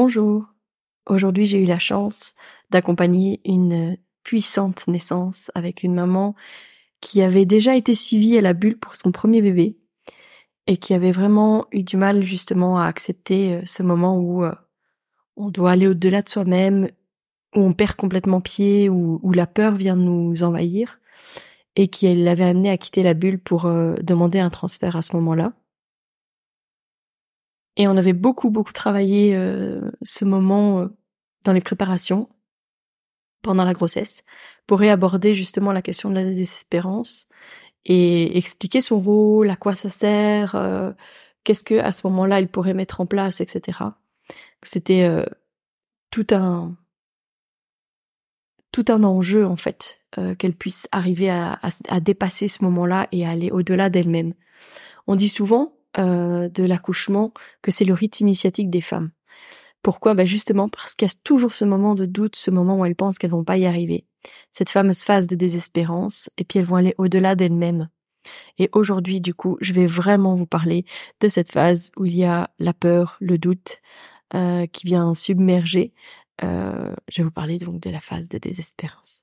Bonjour. Aujourd'hui, j'ai eu la chance d'accompagner une puissante naissance avec une maman qui avait déjà été suivie à la bulle pour son premier bébé et qui avait vraiment eu du mal justement à accepter euh, ce moment où euh, on doit aller au-delà de soi-même, où on perd complètement pied, où, la peur vient nous envahir et qui l'avait amené à quitter la bulle pour euh, demander un transfert à ce moment-là. Et on avait beaucoup, beaucoup travaillé euh, ce moment euh, dans les préparations pendant la grossesse pour réaborder justement la question de la désespérance et expliquer son rôle, à quoi ça sert, euh, qu'est-ce que à ce moment-là il pourrait mettre en place, etc. C'était tout un tout un enjeu en fait qu'elle puisse arriver à, dépasser ce moment-là et aller au-delà d'elle-même. On dit souvent euh, de l'accouchement que c'est le rite initiatique des femmes. Pourquoi? Bah Justement parce qu'il y a toujours ce moment de doute, ce moment où elles pensent qu'elles vont pas y arriver. Cette fameuse phase de désespérance, et puis elles vont aller au-delà d'elles-mêmes. Et aujourd'hui, du coup, je vais vraiment vous parler de cette phase où il y a la peur, le doute euh, qui vient submerger. Euh, je vais vous parler donc de la phase de désespérance.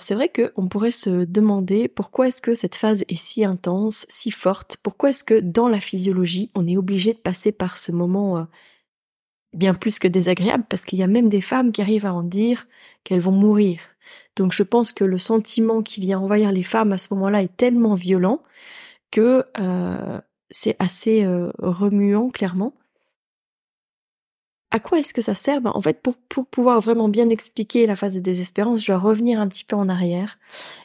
Alors c'est vrai qu'on pourrait se demander pourquoi est-ce que cette phase est si intense, si forte, pourquoi est-ce que dans la physiologie on est obligé de passer par ce moment euh, bien plus que désagréable, parce qu'il y a même des femmes qui arrivent à en dire qu'elles vont mourir. Donc je pense que le sentiment qui vient envahir les femmes à ce moment-là est tellement violent que euh, c'est assez euh, remuant clairement à quoi est-ce que ça sert? Ben, En fait, pour, pour pouvoir vraiment bien expliquer la phase de désespérance, je dois revenir un petit peu en arrière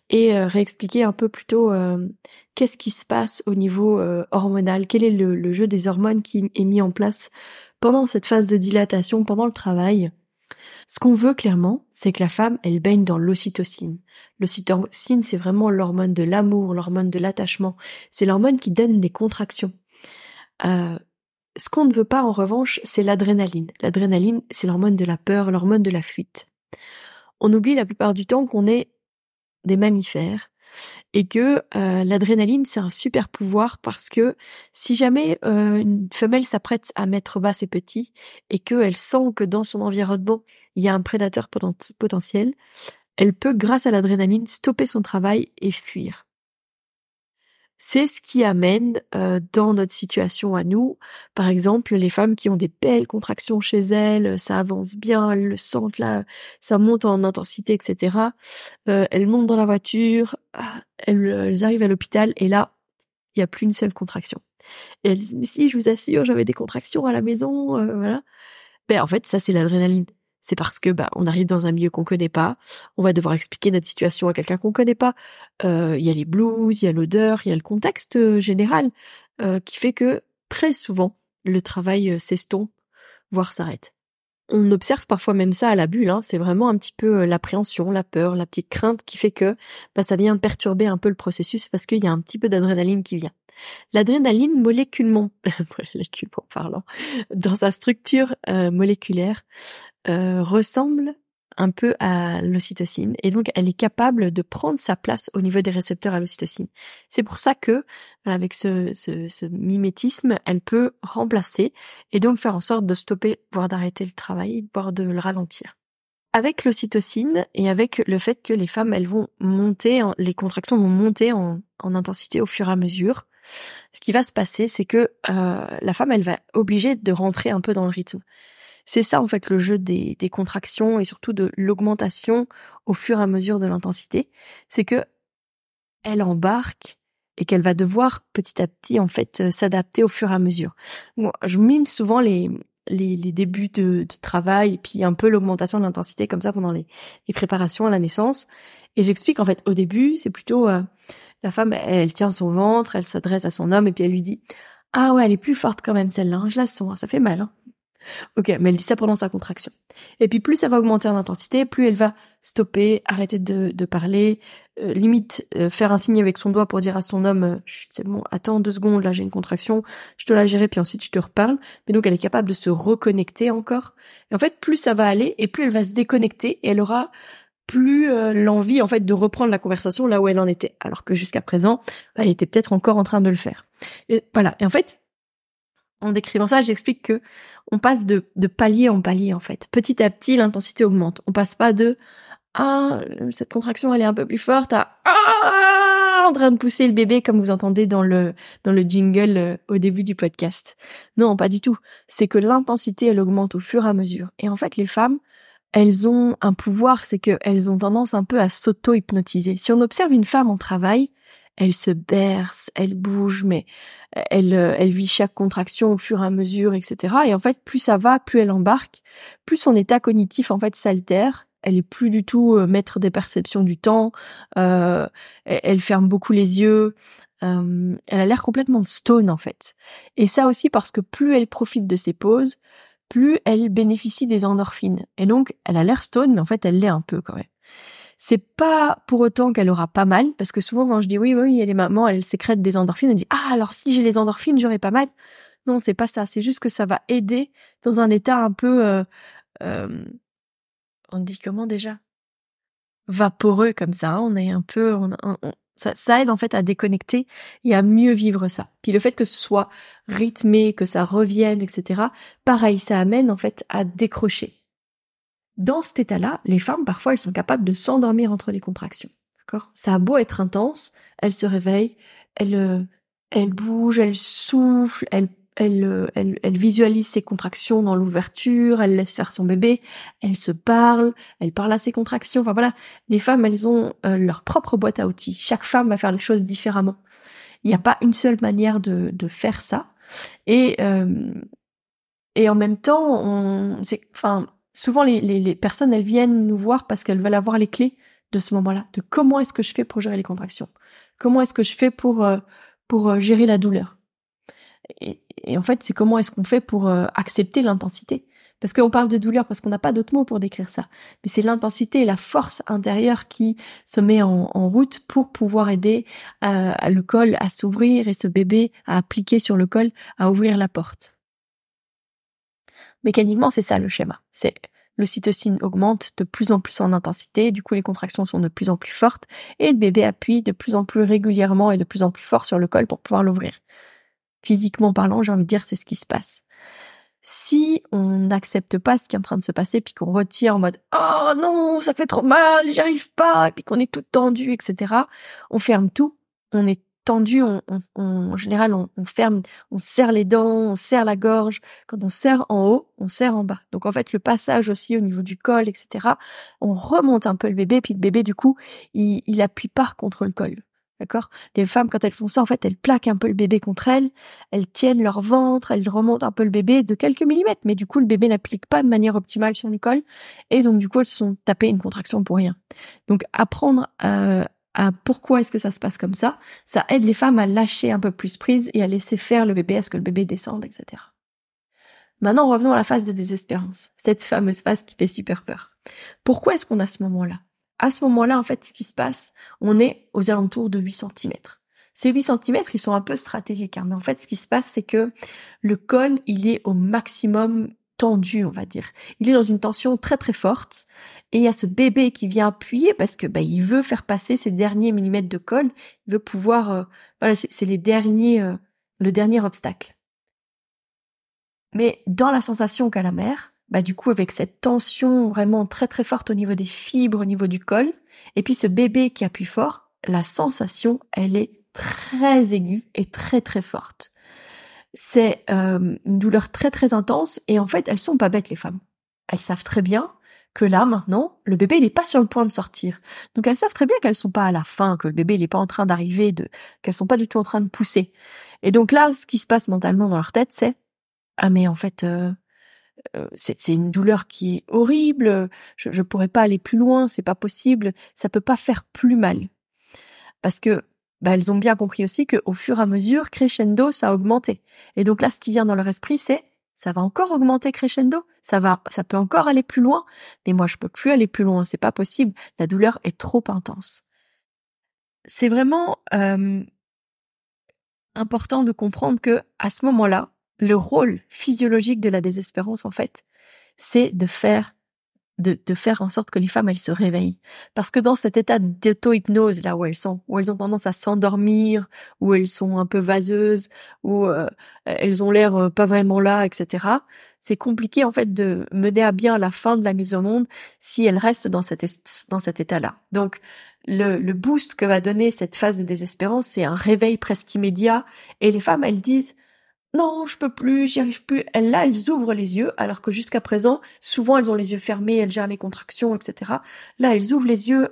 et euh, réexpliquer un peu plutôt euh, qu'est-ce qui se passe au niveau euh, hormonal, quel est le, le, jeu des hormones qui est mis en place pendant cette phase de dilatation, pendant le travail? Ce qu'on veut clairement, c'est que la femme, elle baigne dans l'ocytocine. L'ocytocine, c'est vraiment l'hormone de l'amour, l'hormone de l'attachement. C'est l'hormone qui donne des contractions. Euh, ce qu'on ne veut pas en revanche, c'est l'adrénaline. L'adrénaline, c'est l'hormone de la peur, l'hormone de la fuite. On oublie la plupart du temps qu'on est des mammifères et que euh, l'adrénaline c'est un super pouvoir parce que si jamais euh, une femelle s'apprête à mettre bas ses petits et qu'elle sent que dans son environnement il y a un prédateur potentiel, elle peut grâce à l'adrénaline stopper son travail et fuir c'est ce qui amène euh, dans notre situation à nous, par exemple, les femmes qui ont des belles contractions chez elles, ça avance bien, elles le sentent là, ça monte en intensité, etc. Euh, elles montent dans la voiture, ah, elles, arrivent à l'hôpital et là, il y a plus une seule contraction. Et elles disent, mais si, je vous assure, j'avais des contractions à la maison, euh, voilà. Ben en fait, ça c'est l'adrénaline c'est parce que bah on arrive dans un milieu qu'on connaît pas, on va devoir expliquer notre situation à quelqu'un qu'on connaît pas. Euh, il y a les blues, il y a l'odeur, il y a le contexte euh, général euh, qui fait que très souvent le travail s'estompe, voire s'arrête. On observe parfois même ça à la bulle, hein. c'est vraiment un petit peu l'appréhension, la peur, la petite crainte qui fait que bah, ça vient perturber un peu le processus parce qu'il y a un petit peu d'adrénaline qui vient. L'adrénaline moléculement, moléculement parlant, dans sa structure moléculaire, euh, ressemble un peu à l'ocytocine et donc elle est capable de prendre sa place au niveau des récepteurs à l'ocytocine. C'est pour ça que avec ce, mimétisme, elle peut remplacer et donc faire en sorte de stopper, voire d'arrêter le travail, voire de le ralentir. avec l'ocytocine et avec le fait que les femmes, elles vont monter, les contractions vont monter en, intensité au fur et à mesure, ce qui va se passer, c'est que euh, la femme, elle va obligée de rentrer un peu dans le rythme. C'est ça en fait le jeu des, contractions et surtout de l'augmentation au fur et à mesure de l'intensité, c'est que elle embarque et qu'elle va devoir petit à petit en fait euh, s'adapter au fur et à mesure. Moi, je mime souvent les, les, les débuts de, travail et puis un peu l'augmentation de l'intensité comme ça pendant les, préparations à la naissance. Et j'explique en fait au début, c'est plutôt euh, la femme, elle, tient son ventre, elle s'adresse à son homme et puis elle lui dit ah ouais, elle est plus forte quand même celle-là, hein, je la sens, ça fait mal. Hein. Ok, mais elle dit ça pendant sa contraction. Et puis plus ça va augmenter en intensité, plus elle va stopper, arrêter de, de parler, euh, limite euh, faire un signe avec son doigt pour dire à son homme euh, c'est attends deux secondes, là j'ai une contraction, je te la gérer puis ensuite je te reparle. Mais donc elle est capable de se reconnecter encore. Et en fait, plus ça va aller et plus elle va se déconnecter et elle aura plus l'envie en fait de reprendre la conversation là où elle en était, alors que jusqu'à présent, elle était peut-être encore en train de le faire. Et voilà. Et en fait, en décrivant ça, j'explique que on passe de, palier en palier en fait. Petit à petit, l'intensité augmente. On passe pas de ah cette contraction elle est un peu plus forte à ah en train de pousser le bébé comme vous entendez dans le dans le jingle euh, au début du podcast. Non, pas du tout. C'est que l'intensité elle augmente au fur et à mesure. Et en fait, les femmes elles ont un pouvoir, c'est qu'elles ont tendance un peu à s'auto-hypnotiser. Si on observe une femme en travail, elle se berce, elle bouge, mais elle, euh, elle vit chaque contraction au fur et à mesure, etc. Et en fait, plus ça va, plus elle embarque, plus son état cognitif en fait s'altère. Elle est plus du tout euh, maître des perceptions du temps. Euh, elle ferme beaucoup les yeux. elle a l'air complètement stone en fait. Et ça aussi parce que plus elle profite de ses pauses, plus elle bénéficie des endorphines. Et donc, elle a l'air stone, mais en fait, elle l'est un peu quand même. C'est pas pour autant qu'elle aura pas mal, parce que souvent quand je dis oui, oui, elle est maman, elle sécrète des endorphines, elle dit ah alors si j'ai les endorphines, j'aurai pas mal. Non, c'est pas ça. C'est juste que ça va aider dans un état un peu, euh, euh, on dit comment déjà, vaporeux comme ça. Hein. On est un peu, ça, ça, aide en fait à déconnecter et à mieux vivre ça. Puis le fait que ce soit rythmé, que ça revienne, etc. Pareil, ça amène en fait à décrocher. Dans cet état-là, les femmes, parfois, elles sont capables de s'endormir entre les contractions. D'accord? Ça a beau être intense, elles se réveillent, elles, euh, elles bougent, elles soufflent, elles, elles, euh, elles, elles visualisent ses contractions dans l'ouverture, elles laissent faire son bébé, elles se parlent, elles parlent à ses contractions. Enfin voilà, les femmes, elles ont euh, leur propre boîte à outils. Chaque femme va faire les choses différemment. Il n'y a pas une seule manière de, de faire ça. Et, et en même temps, on, enfin, souvent les, personnes, elles viennent nous voir parce qu'elles veulent avoir les clés de ce moment-là, de comment est-ce que je fais pour gérer les contractions, comment est-ce que je fais pour euh, pour euh, gérer la douleur? Et, en fait, c'est comment est-ce qu'on fait pour euh, accepter l'intensité? Parce qu'on parle de douleur parce qu'on n'a pas d'autres mots pour décrire ça. Mais c'est l'intensité et la force intérieure qui se met en, en route pour pouvoir aider le col à s'ouvrir et ce bébé à appliquer sur le col à ouvrir la porte. Mécaniquement, c'est ça le schéma. C'est l'ocytocine augmente de plus en plus en intensité, du coup les contractions sont de plus en plus fortes et le bébé appuie de plus en plus régulièrement et de plus en plus fort sur le col pour pouvoir l'ouvrir. Physiquement parlant, j'ai envie de dire, c'est ce qui se passe. Si on n'accepte pas ce qui est en train de se passer, puis qu'on retire en mode oh non, ça fait trop mal, j'y arrive pas, et puis qu'on est tout tendu, etc., on ferme tout, on est tendu, on, en général, on, ferme, on serre les dents, on serre la gorge. Quand on serre en haut, on serre en bas. Donc en fait, le passage aussi au niveau du col, etc. On remonte un peu le bébé, puis le bébé, du coup, il, il pas contre le col. D'accord? Les femmes, quand elles font ça, en fait, elles plaquent un peu le bébé contre elles, elles tiennent leur ventre, elles remontent un peu le bébé de quelques millimètres, mais du coup, le bébé n'applique pas de manière optimale sur le col, et donc du coup, elles se sont tapées une contraction pour rien. Donc, apprendre pourquoi est-ce que ça se passe comme ça, ça aide les femmes à lâcher un peu plus prise et à laisser faire le bébé, à ce que le bébé descende, etc. Maintenant, revenons à la phase de désespérance, cette fameuse phase qui fait super peur. Pourquoi est-ce qu'on a ce moment-là? À ce moment-là, en fait, ce qui se passe, on est aux alentours de 8 cm. Ces 8 cm, ils sont un peu stratégiques, hein, mais en fait, ce qui se passe, c'est que le col, il est au maximum tendu, on va dire. Il est dans une tension très très forte et il y a ce bébé qui vient appuyer parce que bah, veut faire passer ces derniers millimètres de colle, il veut pouvoir euh, voilà, c'est les derniers euh, le dernier obstacle. Mais dans la sensation qu'a la mère, bah du coup avec cette tension vraiment très très forte au niveau des fibres, au niveau du col, et puis ce bébé qui appuie fort, la sensation, elle est très aiguë et très très forte. C'est euh, une douleur très très intense et en fait elles sont pas bêtes les femmes. Elles savent très bien que là maintenant le bébé il est pas sur le point de sortir. Donc elles savent très bien qu'elles sont pas à la fin, que le bébé il est pas en train d'arriver, de qu'elles sont pas du tout en train de pousser. Et donc là ce qui se passe mentalement dans leur tête c'est ah mais en fait euh, euh, c'est une douleur qui est horrible, je, je pourrais pas aller plus loin, c'est pas possible, ça peut pas faire plus mal. Parce que bah, elles ont bien compris aussi qu'au fur et à mesure, crescendo, ça a augmenté. Et donc là, ce qui vient dans leur esprit, c'est ça va encore augmenter crescendo, ça va, ça peut encore aller plus loin, mais moi je peux plus aller plus loin, c'est pas possible, la douleur est trop intense. C'est vraiment euh, important de comprendre que à ce moment-là, le rôle physiologique de la désespérance, en fait, c'est de faire de, de, faire en sorte que les femmes elles se réveillent. Parce que dans cet état d'auto-hypnose là où elles sont où elles ont tendance à s'endormir où elles sont un peu vaseuses où euh, elles ont l'air euh, pas vraiment là etc c'est compliqué en fait de mener à bien la fin de la mise au monde si elles restent dans cet dans cet état là donc le, le boost que va donner cette phase de désespérance c'est un réveil presque immédiat. Et les femmes elles disent non, je peux plus, j'y arrive plus. Là, elles ouvrent les yeux, alors que jusqu'à présent, souvent, elles ont les yeux fermés, elles gèrent les contractions, etc. Là, elles ouvrent les yeux,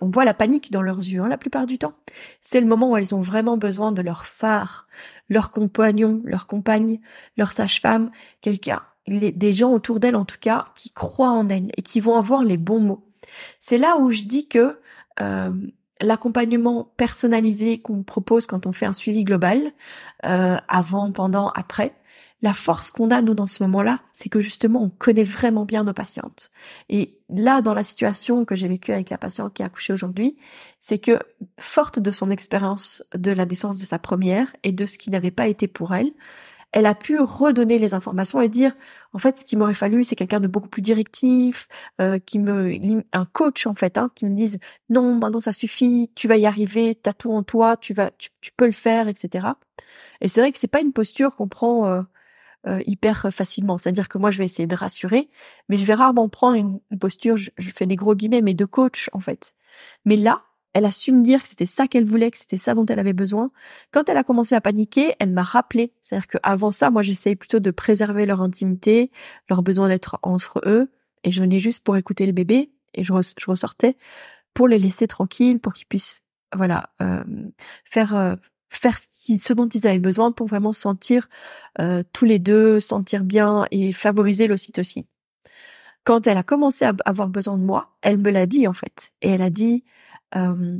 on voit la panique dans leurs yeux, hein, la plupart du temps. C'est le moment où elles ont vraiment besoin de leur phare, leur compagnon, leur compagne, leur sage-femme, quelqu'un, des gens autour d'elles en tout cas, qui croient en elles et qui vont avoir les bons mots. C'est là où je dis que euh, l'accompagnement personnalisé qu'on propose quand on fait un suivi global, euh, avant, pendant, après, la force qu'on a nous dans ce moment-là, c'est que justement on connaît vraiment bien nos patientes. Et là, dans la situation que j'ai vécue avec la patiente qui a accouché aujourd'hui, c'est que forte de son expérience de la naissance de sa première et de ce qui n'avait pas été pour elle, elle a pu redonner les informations et dire en fait ce qu'il m'aurait fallu c'est quelqu'un de beaucoup plus directif euh, qui me un coach en fait hein, qui me dise non maintenant ça suffit tu vas y arriver t'as tout en toi tu vas tu, peux le faire etc et c'est vrai que c'est pas une posture qu'on prend euh, euh, hyper facilement. C'est-à-dire que moi je vais essayer de rassurer mais je vais rarement prendre une, posture je, je fais des gros guillemets mais de coach en fait. Mais là elle a su me dire que c'était ça qu'elle voulait, que c'était ça dont elle avait besoin. Quand elle a commencé à paniquer, elle m'a rappelé. C'est-à-dire qu'avant ça, moi, j'essayais plutôt de préserver leur intimité, leur besoin d'être entre eux. Et je venais juste pour écouter le bébé. Et je, ressortais pour les laisser tranquilles, pour qu'ils puissent, voilà, euh, faire euh, faire ce, dont ils avaient besoin pour vraiment sentir euh, tous les deux, sentir bien et favoriser l'ocytocine. Quand elle a commencé à avoir besoin de moi, elle me l'a dit en fait. Et elle a dit, euh,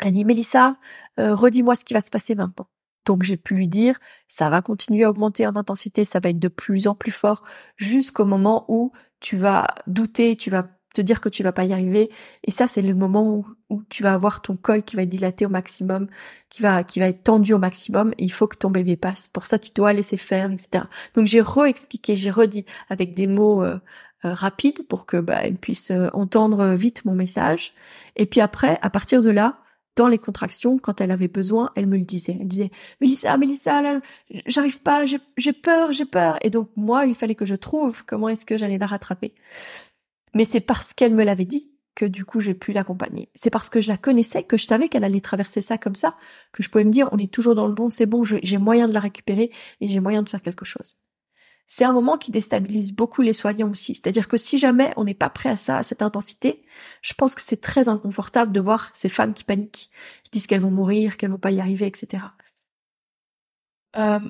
elle dit Mélissa, euh, redis-moi ce qui va se passer maintenant. Donc j'ai pu lui dire, ça va continuer à augmenter en intensité, ça va être de plus en plus fort jusqu'au moment où tu vas douter, tu vas te dire que tu vas pas y arriver. Et ça, c'est le moment où, tu vas avoir ton col qui va être dilaté au maximum, qui va, qui va être tendu au maximum. Il faut que ton bébé passe. Pour ça, tu dois laisser faire, etc. Donc j'ai re-expliqué, j'ai redit avec des mots euh, rapide pour que bah, elle puisse euh, entendre vite mon message. Et puis après, à partir de là, dans les contractions, quand elle avait besoin, elle me le disait. Elle disait Mélissa, Mélissa, là, j'arrive pas, j'ai peur, j'ai peur. Et donc moi, il fallait que je trouve comment est-ce que j'allais la rattraper. Mais c'est parce qu'elle me l'avait dit que du coup j'ai pu l'accompagner. C'est parce que je la connaissais, que je savais qu'elle allait traverser ça comme ça, que je pouvais me dire on est toujours dans le bon, c'est bon, j'ai moyen de la récupérer et j'ai moyen de faire quelque chose c'est un moment qui déstabilise beaucoup les soignants aussi. C'est-à-dire que si jamais on n'est pas prêt à ça, à cette intensité, je pense que c'est très inconfortable de voir ces femmes qui paniquent, qui disent qu'elles vont mourir, qu'elles vont pas y arriver, etc. Euh,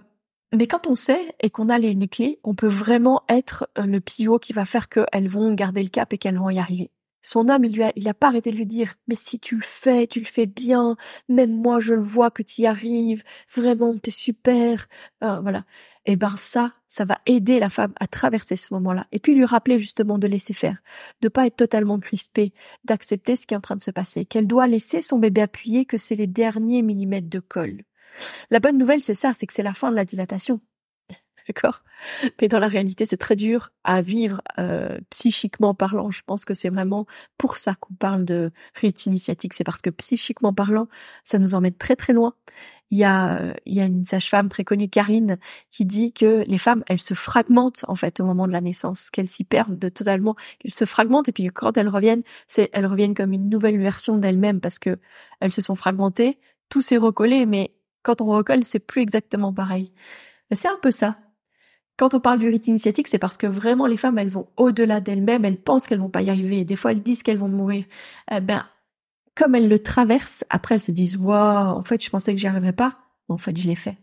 mais quand on sait et qu'on a les, clés, on peut vraiment être euh, le pivot qui va faire qu'elles vont garder le cap et qu'elles vont y arriver. Son homme, il lui il pas arrêté de lui dire, mais si tu le fais, tu le fais bien, même moi je le vois que tu y arrives, vraiment t'es super, euh, voilà. Et eh ben ça, ça va aider la femme à traverser ce moment-là. Et puis lui rappeler justement de laisser faire, de pas être totalement crispée, d'accepter ce qui est en train de se passer, qu'elle doit laisser son bébé appuyer, que c'est les derniers millimètres de colle. La bonne nouvelle, c'est ça, c'est que c'est la fin de la dilatation. d'accord? Mais dans la réalité, c'est très dur à vivre euh, psychiquement parlant. Je pense que c'est vraiment pour ça qu'on parle de rite initiatique. C'est parce que psychiquement parlant, ça nous emmène très très loin. Il y a, il y a une sage-femme très connue, Karine, qui dit que les femmes, elles se fragmentent en fait au moment de la naissance, qu'elles s'y perdent de totalement, qu'elles se fragmentent et puis quand elles reviennent, c'est elles reviennent comme une nouvelle version d'elles-mêmes parce que elles se sont fragmentées, tout s'est recollé, mais quand on recolle, c'est plus exactement pareil. C'est un peu ça. Quand on parle du rite initiatique, c'est parce que vraiment les femmes, elles vont au-delà d'elles-mêmes, elles pensent qu'elles vont pas y arriver, des fois elles disent qu'elles vont mourir. Eh ben, comme elles le traversent, après elles se disent waouh, en fait je pensais que j'y arriverais pas, en fait je l'ai fait.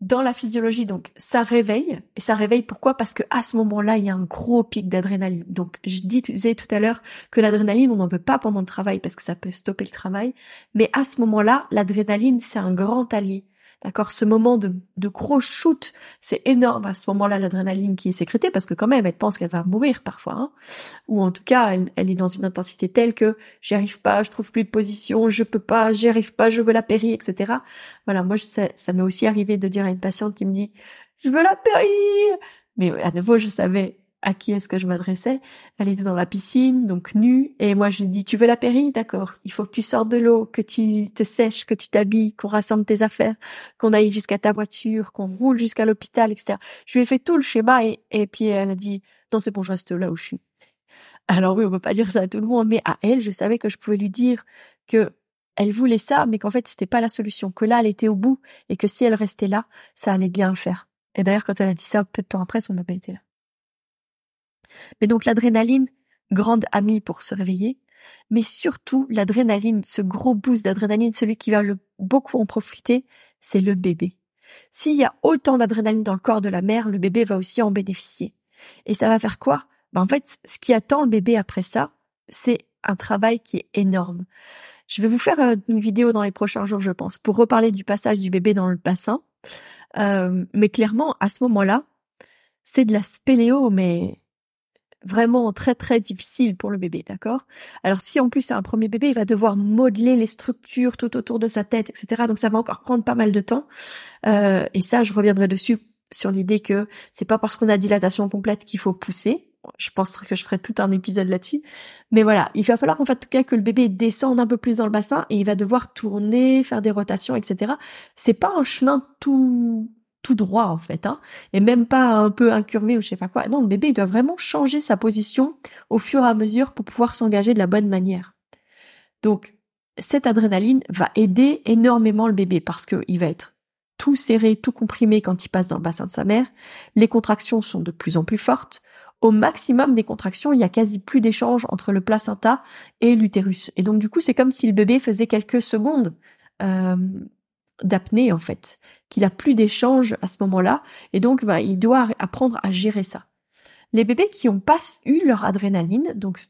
Dans la physiologie, donc, ça réveille. Et ça réveille pourquoi? Parce que à ce moment-là, il y a un gros pic d'adrénaline. Donc, je disais tout à l'heure que l'adrénaline, on n'en veut pas pendant le travail parce que ça peut stopper le travail. Mais à ce moment-là, l'adrénaline, c'est un grand allié. D'accord Ce moment de, de gros shoot, c'est énorme à ce moment-là, l'adrénaline qui est sécrétée, parce que quand même, elle pense qu'elle va mourir parfois. Hein Ou en tout cas, elle, est dans une intensité telle que j'y arrive pas, je trouve plus de position, je peux pas, j'y arrive pas, je veux la péri, etc. Voilà, moi, ça, ça m'est aussi arrivé de dire à une patiente qui me dit, je veux la péri Mais à nouveau, je savais à qui est-ce que je m'adressais. Elle était dans la piscine, donc nue, et moi je lui dis, tu veux la péri D'accord. Il faut que tu sortes de l'eau, que tu te sèches, que tu t'habilles, qu'on rassemble tes affaires, qu'on aille jusqu'à ta voiture, qu'on roule jusqu'à l'hôpital, etc. Je lui ai fait tout le schéma, et, puis elle a dit, non c'est bon, je reste là où je suis. Alors oui, on peut pas dire ça à tout le monde, mais à elle, je savais que je pouvais lui dire que elle voulait ça, mais qu'en fait c'était pas la solution, que là elle était au bout, et que si elle restait là, ça allait bien le faire. Et d'ailleurs, quand elle a dit ça, peu de temps après, son pas été là. Mais donc l'adrénaline, grande amie pour se réveiller, mais surtout l'adrénaline, ce gros boost d'adrénaline, celui qui va le, beaucoup en profiter, c'est le bébé. S'il y a autant d'adrénaline dans le corps de la mère, le bébé va aussi en bénéficier. Et ça va faire quoi? Ben En fait, ce qui attend le bébé après ça, c'est un travail qui est énorme. Je vais vous faire euh, une vidéo dans les prochains jours, je pense, pour reparler du passage du bébé dans le bassin. Euh, mais clairement, à ce moment-là, c'est de la spéléo, mais vraiment très très difficile pour le bébé, d'accord? Alors si en plus c'est un premier bébé, il va devoir modeler les structures tout autour de sa tête, etc. Donc ça va encore prendre pas mal de temps. Euh, et ça, je reviendrai dessus sur l'idée que c'est pas parce qu'on a dilatation complète qu'il faut pousser. Je pense que je ferai tout un épisode là-dessus. Mais voilà, il va falloir en fait en tout cas que le bébé descende un peu plus dans le bassin et il va devoir tourner, faire des rotations, etc. C'est pas un chemin tout tout droit en fait, hein, et même pas un peu incurvé ou je sais pas quoi. Non, le bébé il doit vraiment changer sa position au fur et à mesure pour pouvoir s'engager de la bonne manière. Donc cette adrénaline va aider énormément le bébé parce qu'il va être tout serré, tout comprimé quand il passe dans le bassin de sa mère. Les contractions sont de plus en plus fortes. Au maximum des contractions, il y a quasi plus d'échange entre le placenta et l'utérus. Et donc du coup, c'est comme si le bébé faisait quelques secondes euh, d'apnée en fait, qu'il a plus d'échange à ce moment-là, et donc bah, il doit apprendre à gérer ça. Les bébés qui ont pas eu leur adrénaline, donc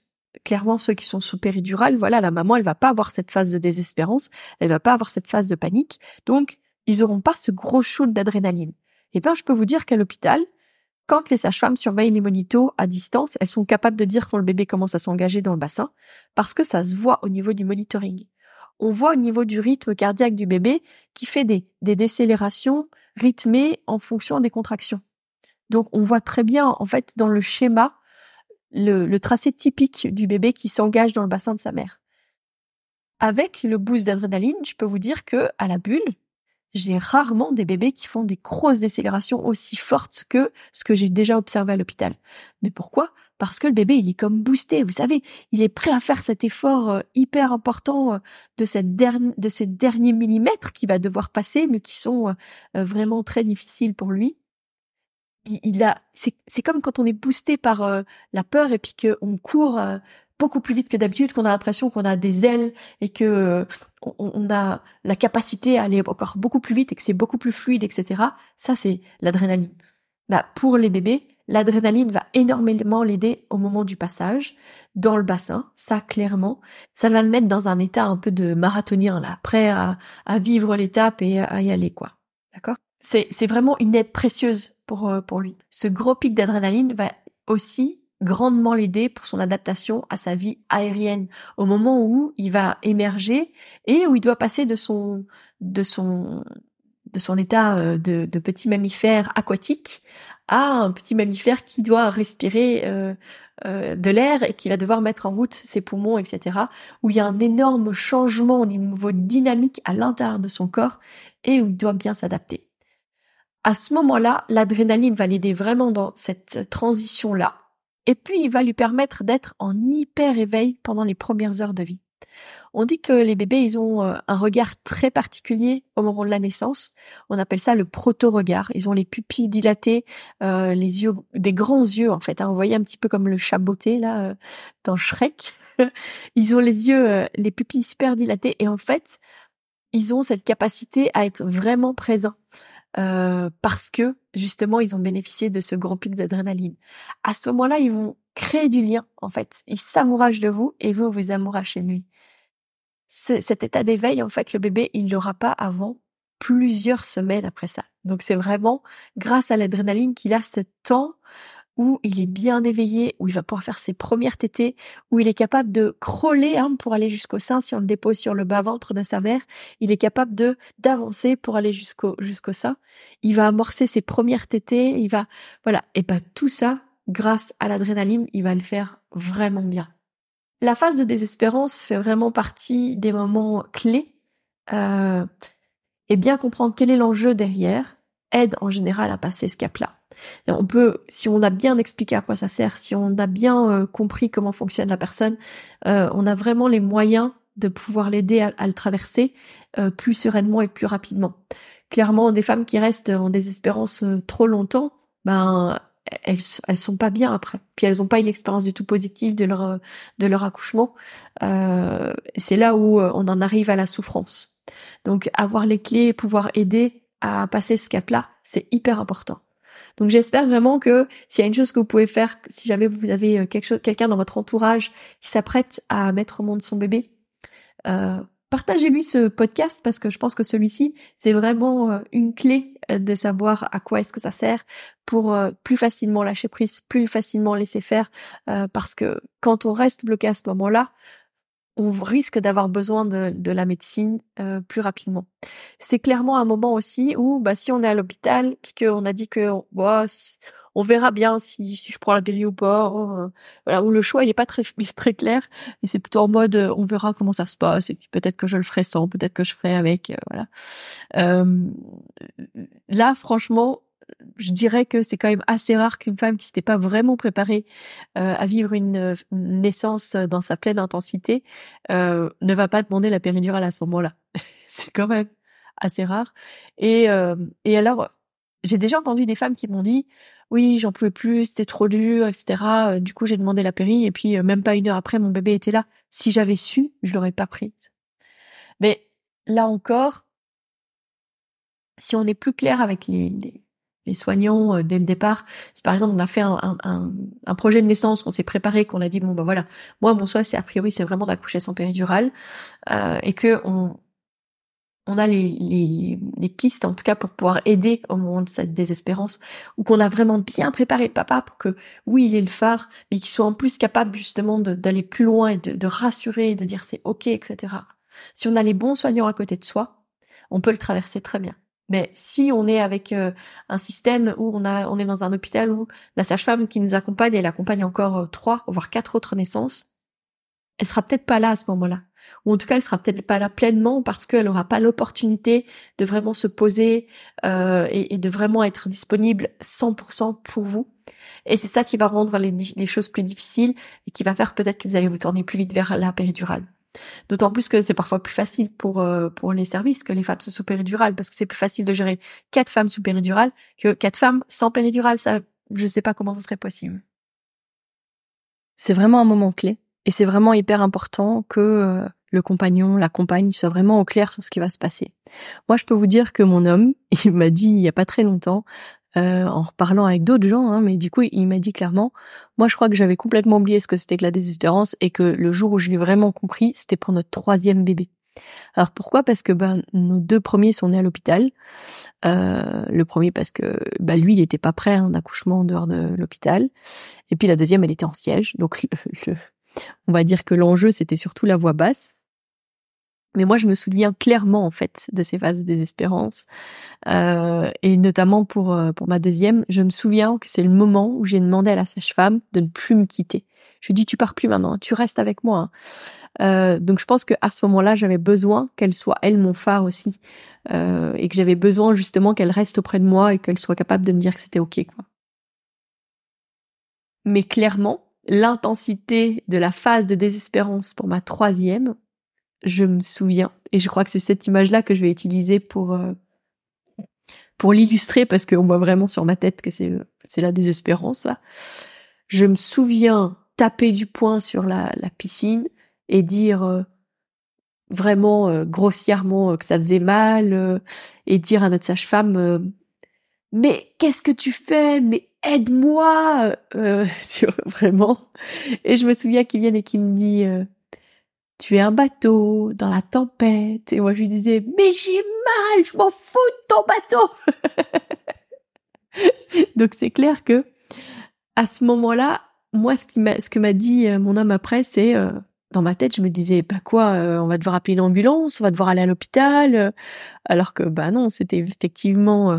clairement ceux qui sont sous péridurale, voilà, la maman elle va pas avoir cette phase de désespérance, elle va pas avoir cette phase de panique, donc ils auront pas ce gros shoot d'adrénaline. Et bien je peux vous dire qu'à l'hôpital, quand les sages-femmes surveillent les monitos à distance, elles sont capables de dire quand le bébé commence à s'engager dans le bassin, parce que ça se voit au niveau du monitoring on voit au niveau du rythme cardiaque du bébé qui fait des, décélérations rythmées en fonction des contractions. Donc on voit très bien en fait dans le schéma le, tracé typique du bébé qui s'engage dans le bassin de sa mère. Avec le boost d'adrénaline, je peux vous dire que à la bulle, j'ai rarement des bébés qui font des grosses décélérations aussi fortes que ce que j'ai déjà observé à l'hôpital. Mais pourquoi? Parce que le bébé, il est comme boosté, vous savez, il est prêt à faire cet effort euh, hyper important euh, de, cette de ces derniers millimètres qu'il va devoir passer, mais qui sont euh, vraiment très difficiles pour lui. Il, a, c'est comme quand on est boosté par la peur et puis qu'on court beaucoup plus vite que d'habitude, qu'on a l'impression qu'on a des ailes et que euh, on, a la capacité à aller encore beaucoup plus vite et que c'est beaucoup plus fluide, etc. Ça, c'est l'adrénaline. Bah, pour les bébés, l'adrénaline va énormément l'aider au moment du passage dans le bassin, ça clairement. Ça va le mettre dans un état un peu de marathonien, là, prêt à, à vivre l'étape et à y aller, quoi. D'accord? C'est, vraiment une aide précieuse euh, pour lui. Ce gros pic d'adrénaline va aussi grandement l'aider pour son adaptation à sa vie aérienne au moment où il va émerger et où il doit passer de son de son de son état de, de petit mammifère aquatique à un petit mammifère qui doit respirer euh, euh, de l'air et qui va devoir mettre en route ses poumons, etc. Où il y a un énorme changement au niveau dynamique à l'intérieur de son corps et où il doit bien s'adapter. À ce moment-là, l'adrénaline va l'aider vraiment dans cette transition-là. Et puis, il va lui permettre d'être en hyper éveil pendant les premières heures de vie. On dit que les bébés, ils ont euh, un regard très particulier au moment de la naissance. On appelle ça le proto-regard. Ils ont les pupilles dilatées, euh, les yeux, des grands yeux en fait. Hein. Vous voyez un petit peu comme le chaboté là euh, dans Shrek. ils ont les yeux, les pupilles super dilatées et en fait, ils ont cette capacité à être vraiment présents. Parce que justement ils ont bénéficié de ce grand pic d'adrénaline. À ce moment-là, ils vont créer du lien en fait. Ils s'amouragent de vous et vous vous amouragez chez lui cet état d'éveil, en fait, le bébé, il l'aura pas avant plusieurs semaines après ça. Donc c'est vraiment grâce à l'adrénaline qu'il a ce temps où il est bien éveillé, où il va pouvoir faire ses premières tétées, où il est capable de crawler hein, pour aller jusqu'au sein si on le dépose sur le bas-ventre de sa mère. Il est capable de d'avancer pour aller jusqu'au sein. Il va amorcer ses premières tétées, il va voilà. Et ben tout ça, grâce à l'adrénaline, il va le faire vraiment bien. La phase de désespérance fait vraiment partie des moments clés euh, et bien comprendre quel est l'enjeu derrière aide en général à passer ce cap-là. On peut, si on a bien expliqué à quoi ça sert, si on a bien euh, compris comment fonctionne la personne, euh, on a vraiment les moyens de pouvoir l'aider à, le traverser plus sereinement et plus rapidement. Clairement, des femmes qui restent en désespérance trop longtemps, ben elles elles sont pas bien après. Puis elles ont pas une expérience du tout positive de leur de leur accouchement. Euh, c'est là où euh, on en arrive à la souffrance. Donc avoir les clés, pouvoir aider à passer ce cap-là, c'est hyper important. Donc j'espère vraiment que s'il y a une chose que vous pouvez faire, si jamais vous avez euh, quelque quelqu'un dans votre entourage qui s'apprête à mettre au monde son bébé, euh, partagez-lui ce podcast parce que je pense que celui-ci, c'est vraiment euh, une clé de savoir à quoi est-ce que ça sert pour plus facilement lâcher prise, plus facilement laisser faire, parce que quand on reste bloqué à ce moment-là, on risque d'avoir besoin de, de, la médecine plus rapidement. C'est clairement un moment aussi où, bah, si on est à l'hôpital, qu'on a dit que, bah, on verra bien si, si je prends la péri ou pas. Euh, voilà, où le choix il est pas très très clair et c'est plutôt en mode euh, on verra comment ça se passe et puis peut-être que je le ferai sans, peut-être que je ferai avec. Euh, voilà. là, franchement, je dirais que c'est quand même assez rare qu'une femme qui s'était pas vraiment préparée à vivre une, naissance dans sa pleine intensité ne va pas demander la péridurale à ce moment-là. c'est quand même assez rare. Et, et alors, j'ai déjà entendu des femmes qui m'ont dit oui, j'en pouvais plus, c'était trop dur, etc. Euh, du coup, j'ai demandé la péri et puis euh, même pas une heure après, mon bébé était là. Si j'avais su, je l'aurais pas prise. Mais là encore, si on est plus clair avec les, soignants euh, dès le départ, par exemple on a fait un, projet de naissance, qu'on s'est préparé, qu'on a dit bon ben voilà, moi mon souhait c'est a priori c'est vraiment d'accoucher sans péridurale euh, et que on, on a les, les, les, pistes, en tout cas, pour pouvoir aider au moment de cette désespérance, ou qu'on a vraiment bien préparé le papa pour que, oui, il est le phare, mais qu'il soit en plus capable justement d'aller plus loin et de, de rassurer, de dire c'est ok, etc. Si on a les bons soignants à côté de soi, on peut le traverser très bien. Mais si on est avec euh, un système où on a, on est dans un hôpital où la sage-femme qui nous accompagne, elle accompagne encore euh, trois, voire quatre autres naissances, elle sera peut-être pas là à ce moment-là ou en tout cas elle sera peut-être pas là pleinement parce qu'elle n'aura pas l'opportunité de vraiment se poser euh, et, de vraiment être disponible 100% pour vous. Et c'est ça qui va rendre les, choses plus difficiles et qui va faire peut-être que vous allez vous tourner plus vite vers la péridurale. D'autant plus que c'est parfois plus facile pour euh, les services que les femmes sous péridurale parce que c'est plus facile de gérer quatre femmes sous péridurale que quatre femmes sans péridurale. Ça, je sais pas comment ça serait possible. C'est vraiment un moment clé et c'est vraiment hyper important que euh, le compagnon, la compagne soit vraiment au clair sur ce qui va se passer. Moi, je peux vous dire que mon homme, il m'a dit il y a pas très longtemps, euh, en reparlant avec d'autres gens, hein, mais du coup, il m'a dit clairement, moi, je crois que j'avais complètement oublié ce que c'était que la désespérance et que le jour où je l'ai vraiment compris, c'était pour notre troisième bébé. Alors pourquoi? Parce que ben nos deux premiers sont nés à l'hôpital. Euh, le premier parce que ben, lui, il n'était pas prêt à un accouchement en dehors de l'hôpital. Et puis la deuxième, elle était en siège. Donc le, on va dire que l'enjeu, c'était surtout la voix basse. Mais moi, je me souviens clairement en fait de ces phases de désespérance, euh, et notamment pour euh, pour ma deuxième, je me souviens que c'est le moment où j'ai demandé à la sage-femme de ne plus me quitter. Je lui ai dit tu pars plus maintenant, tu restes avec moi. Hein. Euh, donc je pense que à ce moment-là, j'avais besoin qu'elle soit elle mon phare aussi, euh, et que j'avais besoin justement qu'elle reste auprès de moi et qu'elle soit capable de me dire que c'était ok quoi. Mais clairement, l'intensité de la phase de désespérance pour ma troisième, je me souviens, et je crois que c'est cette image-là que je vais utiliser pour euh, pour l'illustrer parce qu'on voit vraiment sur ma tête que c'est c'est la désespérance là. Je me souviens taper du poing sur la, la piscine et dire euh, vraiment euh, grossièrement que ça faisait mal et dire à notre sage-femme mais qu'est-ce que tu fais? Mais aide-moi! Vraiment. Et je me souviens qu'il vienne et qu'il me dit tu es un bateau dans la tempête. Et moi, je lui disais, mais j'ai mal, je m'en fous de ton bateau. Donc, c'est clair que, à ce moment-là, moi, ce, qui ce que m'a dit euh, mon homme après, c'est, euh, dans ma tête, je me disais, bah quoi, euh, on va devoir appeler une ambulance, on va devoir aller à l'hôpital. alors que, bah non, c'était effectivement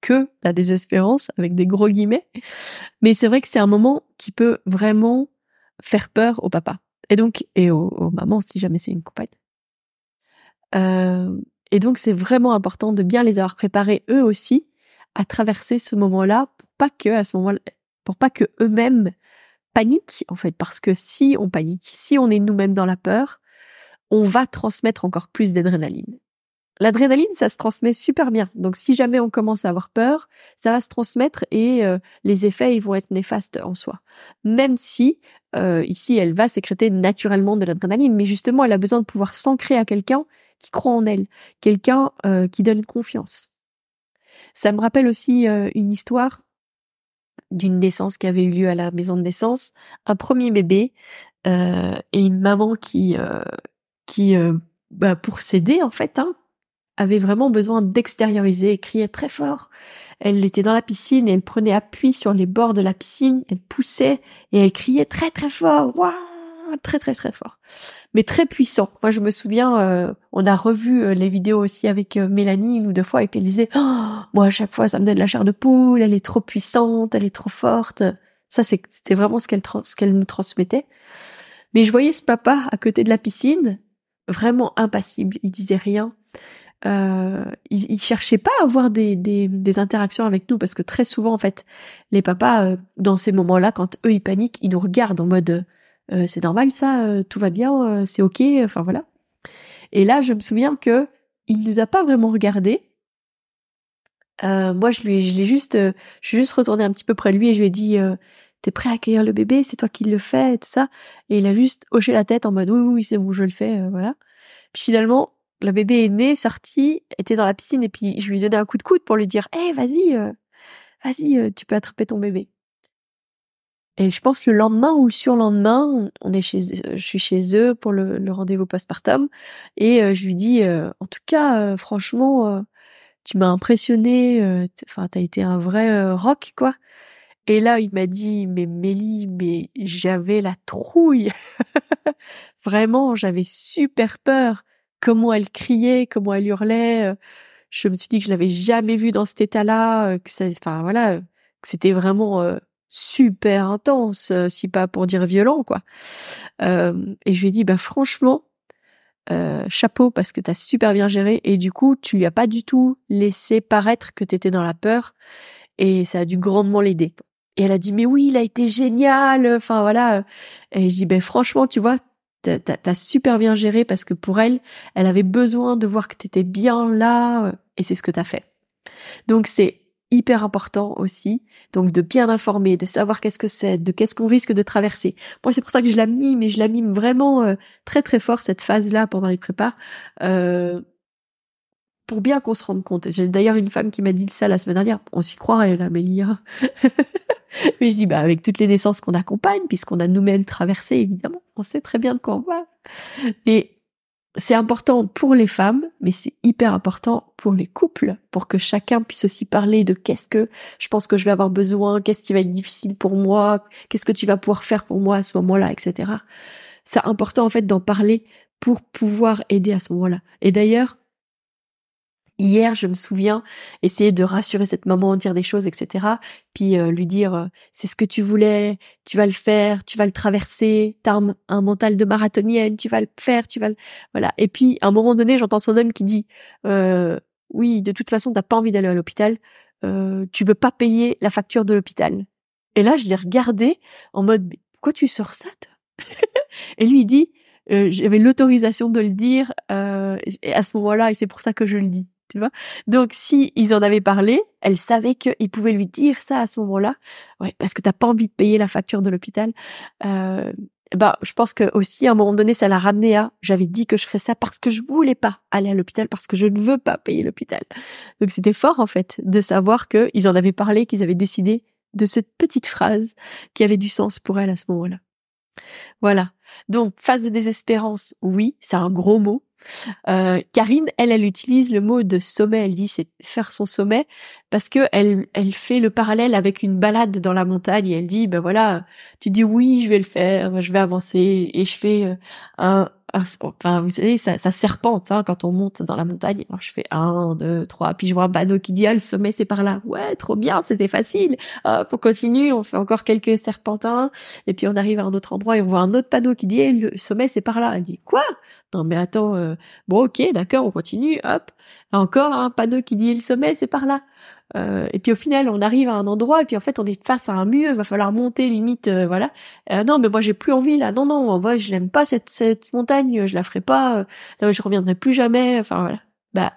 que la désespérance, avec des gros guillemets. Mais c'est vrai que c'est un moment qui peut vraiment faire peur au papa. Et donc, et aux, mamans si jamais c'est une compagne. Euh, et donc, c'est vraiment important de bien les avoir préparés eux aussi à traverser ce moment-là pour pas que à ce moment-là, pour pas que eux-mêmes paniquent en fait, parce que si on panique, si on est nous-mêmes dans la peur, on va transmettre encore plus d'adrénaline. L'adrénaline, ça se transmet super bien. Donc si jamais on commence à avoir peur, ça va se transmettre et euh, les effets ils vont être néfastes en soi. Même si euh, ici elle va sécréter naturellement de l'adrénaline, mais justement elle a besoin de pouvoir s'ancrer à quelqu'un qui croit en elle, quelqu'un euh, qui donne confiance. Ça me rappelle aussi une histoire d'une naissance qui avait eu lieu à la maison de naissance, un premier bébé et une maman qui qui bah, pour s'aider en fait, hein, avait vraiment besoin d'extérioriser et criait très fort. Elle était dans la piscine et elle prenait appui sur les bords de la piscine, elle poussait et elle criait très très fort. Très très très fort. Mais très puissant. Moi je me souviens, euh, on a revu euh, les vidéos aussi avec euh, Mélanie une ou deux fois et puis elle disait oh, moi à chaque fois ça me donne la chair de poule, elle est trop puissante, elle est trop forte. Ça c'était vraiment ce qu'elle ce qu'elle nous transmettait. Mais je voyais ce papa à côté de la piscine, vraiment impassible, il disait rien euh, il, il, cherchait pas à avoir des, des, des, interactions avec nous parce que très souvent en fait les papas euh, dans ces moments-là quand eux ils paniquent ils nous regardent en mode euh, c'est normal ça euh, tout va bien c'est ok enfin voilà. Et là je me souviens que il nous a pas vraiment regardé moi je lui je l'ai juste je suis juste retournée un petit peu près de lui et je lui ai dit t'es prêt à accueillir le bébé c'est toi qui le fais et tout ça. Et il a juste hoché la tête en mode oui oui c'est bon je le fais voilà. Puis finalement le bébé est né, sorti, était dans la piscine et puis je lui ai donné un coup de coude pour lui dire "Eh, vas-y, euh, vas-y, euh, tu peux attraper ton bébé." Et je pense le lendemain ou le surlendemain, on est chez, je suis chez eux pour le, rendez-vous postpartum et euh, je lui dis "En tout cas, franchement, tu m'as impressionné. Enfin, t'as été un vrai rock, quoi." Et là, il m'a dit "Mais Mélie, mais j'avais la trouille." Vraiment, j'avais super peur comment elle criait, comment elle hurlait. Euh, je me suis dit que je l'avais jamais vue dans cet état-là, euh, que enfin voilà, que c'était vraiment euh, super intense, si pas pour dire violent quoi. et je lui ai dit bah franchement, chapeau parce que t'as super bien géré et du coup tu lui as pas du tout laissé paraître que t'étais dans la peur et ça a dû grandement l'aider. Et elle a dit mais oui il a été génial, enfin voilà. Et je dis ben franchement tu vois t'as super bien géré parce que pour elle, elle avait besoin de voir que t'étais bien là euh, et c'est ce que t'as fait. Donc c'est hyper important aussi, donc de bien informer, de savoir qu'est-ce que c'est, de qu'est-ce qu'on risque de traverser. Moi c'est pour ça que je la mime et je la mime vraiment euh, très très fort cette phase-là pendant les prépas. Euh, pour bien qu'on se rende compte. J'ai d'ailleurs une femme qui m'a dit ça la semaine dernière. On s'y croirait, là, Mélia. Mais je dis, bah, avec toutes les naissances qu'on accompagne, puisqu'on a nous-mêmes traversé, évidemment, on sait très bien de quoi on va. Et c'est important pour les femmes, mais c'est hyper important pour les couples, pour que chacun puisse aussi parler de qu'est-ce que je pense que je vais avoir besoin, qu'est-ce qui va être difficile pour moi, qu'est-ce que tu vas pouvoir faire pour moi à ce moment-là, etc. C'est important, en fait, d'en parler pour pouvoir aider à ce moment-là. Et d'ailleurs, Hier, je me souviens essayer de rassurer cette maman, dire des choses, etc. Puis euh, lui dire euh, c'est ce que tu voulais, tu vas le faire, tu vas le traverser, t'as un, un, mental de marathonienne, tu vas le faire, tu vas le... voilà. Et puis à un moment donné, j'entends son homme qui dit euh, oui, de toute façon, t'as pas envie d'aller à l'hôpital, euh, tu veux pas payer la facture de l'hôpital. Et là, je l'ai regardé en mode mais pourquoi tu sors ça toi? Et lui il dit j'avais l'autorisation de le dire à ce moment-là et c'est pour ça que je le dis Donc si ils en avaient parlé, elle savait qu'ils pouvaient lui dire ça à ce moment-là, parce que t'as pas envie de payer la facture de l'hôpital. Euh, bah, je pense que aussi à un moment donné, ça l'a ramené à. J'avais dit que je ferais ça parce que je voulais pas aller à l'hôpital, parce que je ne veux pas payer l'hôpital. Donc c'était fort en fait de savoir qu'ils en avaient parlé, qu'ils avaient décidé de cette petite phrase qui avait du sens pour elle à ce moment-là. Voilà. Donc phase de désespérance, oui, c'est un gros mot. Euh, Karine, elle, elle utilise le mot de sommet. Elle dit c'est faire son sommet parce que elle, elle fait le parallèle avec une balade dans la montagne. Elle dit ben voilà, tu dis oui, je vais le faire, je vais avancer et je fais euh, un, enfin vous savez ça, ça serpente hein, quand on monte dans la montagne. Alors je fais un deux trois puis je vois un panneau qui dit ah le sommet c'est par là. Ouais trop bien c'était facile. Hop on continue on fait encore quelques serpentins et puis on arrive à un autre endroit et on voit un autre panneau qui dit eh, le sommet c'est par là. Elle dit quoi? Non mais attends euh, bon ok d'accord on continue hop. Encore un panneau qui dit le sommet c'est par là euh, et puis au final, on arrive à un endroit et puis en fait, on est face à un mur. Il va falloir monter limite, euh, voilà. Euh, non, mais moi j'ai plus envie là. Non, non, moi je l'aime pas cette cette montagne. Je la ferai pas. Euh, je reviendrai plus jamais. Enfin voilà. Bah,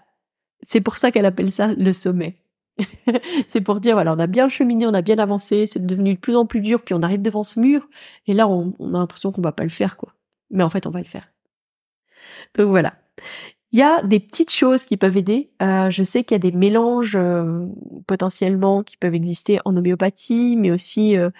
c'est pour ça qu'elle appelle ça le sommet. c'est pour dire voilà, on a bien cheminé, on a bien avancé. C'est devenu de plus en plus dur. Puis on arrive devant ce mur et là, on, on a l'impression qu'on va pas le faire quoi. Mais en fait, on va le faire. Donc voilà. Il y a des petites choses qui peuvent aider. Euh, je sais qu'il y a des mélanges euh, potentiellement qui peuvent exister en homéopathie, mais aussi euh,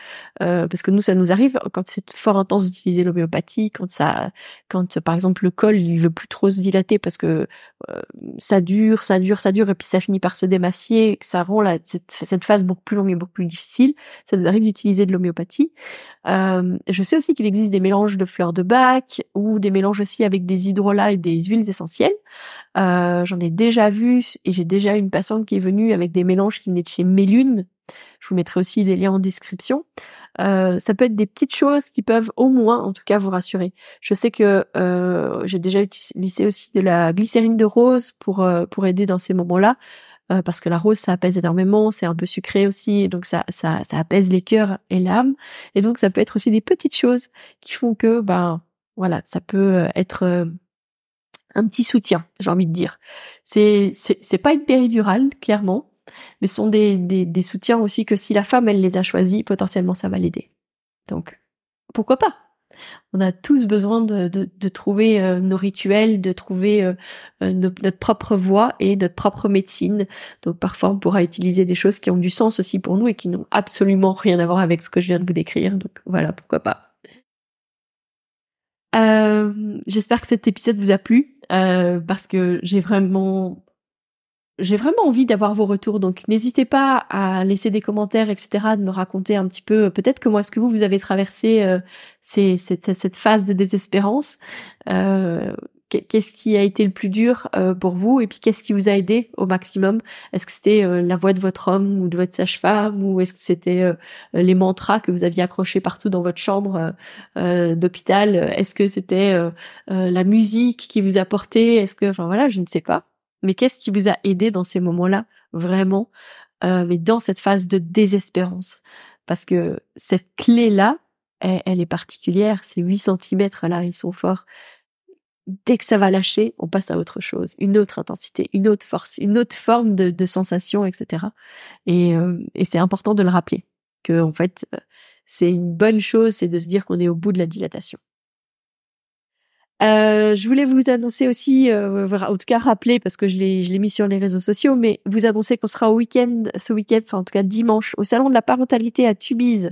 euh parce que nous ça nous arrive quand c'est fort intense d'utiliser l'homéopathie, quand ça, quand par exemple le col il veut plus trop se dilater parce que euh, ça dure, ça dure, ça dure et puis ça finit par se démacier, ça rend la, cette, cette, phase beaucoup plus longue et beaucoup plus difficile. Ça nous arrive d'utiliser de l'homéopathie. je sais aussi qu'il existe des mélanges de fleurs de bac ou des mélanges aussi avec des hydrolats et des huiles essentielles. Euh, J'en ai déjà vu et j'ai déjà une patiente qui est venue avec des mélanges qui venaient de chez Mélune. Je vous mettrai aussi des liens en description. Euh, ça peut être des petites choses qui peuvent au moins, en tout cas, vous rassurer. Je sais que euh, j'ai déjà utilisé aussi de la glycérine de rose pour pour aider dans ces moments-là. Parce que la rose ça apaise énormément, c'est un peu sucré aussi, donc ça, ça, ça apaise les cœurs et l'âme, et donc ça peut être aussi des petites choses qui font que ben voilà, ça peut être un petit soutien, j'ai envie de dire. C'est c'est pas une péridurale clairement, mais ce sont des, des, des soutiens aussi que si la femme elle les a choisis, potentiellement ça va l'aider. Donc pourquoi pas? On a tous besoin de, de, de trouver euh, nos rituels, de trouver euh, euh, notre propre voie et notre propre médecine. Donc parfois on pourra utiliser des choses qui ont du sens aussi pour nous et qui n'ont absolument rien à voir avec ce que je viens de vous décrire. Donc voilà, pourquoi pas. J'espère que cet épisode vous a plu. Euh, parce que j'ai vraiment j'ai vraiment envie d'avoir vos retours, donc n'hésitez pas à laisser des commentaires, etc., de me raconter un petit peu, peut-être comment est-ce que vous, vous avez traversé euh, cette, phase de désespérance, euh, qu'est-ce qui a été le plus dur euh, pour vous, et puis qu'est-ce qui vous a aidé au maximum? Est-ce que c'était euh, la voix de votre homme ou de votre sage-femme, ou est-ce que c'était les mantras que vous aviez accrochés partout dans votre chambre d'hôpital? Est-ce que c'était la musique qui vous a porté? Est-ce que, enfin voilà, je ne sais pas. Mais qu'est-ce qui vous a aidé dans ces moments-là, vraiment, euh, mais dans cette phase de désespérance? Parce que cette clé-là, elle, est particulière, ces 8 cm là, ils sont forts. Dès que ça va lâcher, on passe à autre chose, une autre intensité, une autre force, une autre forme de, de sensation, etc. Et, euh, et c'est important de le rappeler, que en fait, euh, c'est une bonne chose, c'est de se dire qu'on est au bout de la dilatation. Euh, je voulais vous annoncer aussi, euh, en tout cas rappeler parce que je l'ai, je l'ai mis sur les réseaux sociaux, mais vous annoncer qu'on sera au week-end, ce week-end, enfin en tout cas dimanche, au salon de la parentalité à Tubize.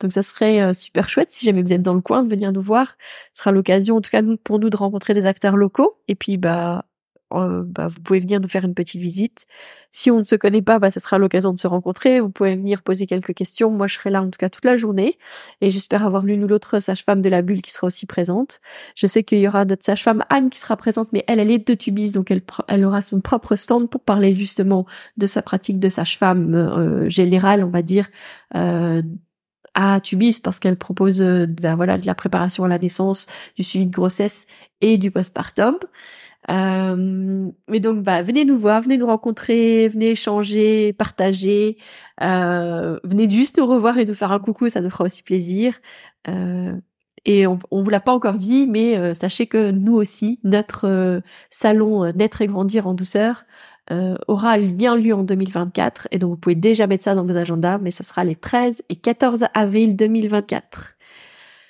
Donc ça serait euh, super chouette si jamais vous êtes dans le coin venir nous voir. Ce sera l'occasion, en tout cas pour nous, de rencontrer des acteurs locaux et puis bah euh, bah, vous pouvez venir nous faire une petite visite. Si on ne se connaît pas, bah, ça sera l'occasion de se rencontrer. Vous pouvez venir poser quelques questions. Moi, je serai là en tout cas toute la journée et j'espère avoir l'une ou l'autre sage-femme de la bulle qui sera aussi présente. Je sais qu'il y aura notre sage-femme Anne qui sera présente, mais elle, elle est de Tubis, donc elle, elle aura son propre stand pour parler justement de sa pratique de sage-femme euh, générale, on va dire. Euh, à Tubis parce qu'elle propose euh, ben voilà de la préparation à la naissance, du suivi de grossesse et du postpartum. Euh, mais donc, bah, venez nous voir, venez nous rencontrer, venez échanger, partager, euh, venez juste nous revoir et nous faire un coucou, ça nous fera aussi plaisir. Euh, et on, on vous l'a pas encore dit, mais euh, sachez que nous aussi, notre euh, salon Naître et grandir en douceur aura bien lieu en 2024, et donc vous pouvez déjà mettre ça dans vos agendas, mais ça sera les 13 et 14 avril 2024.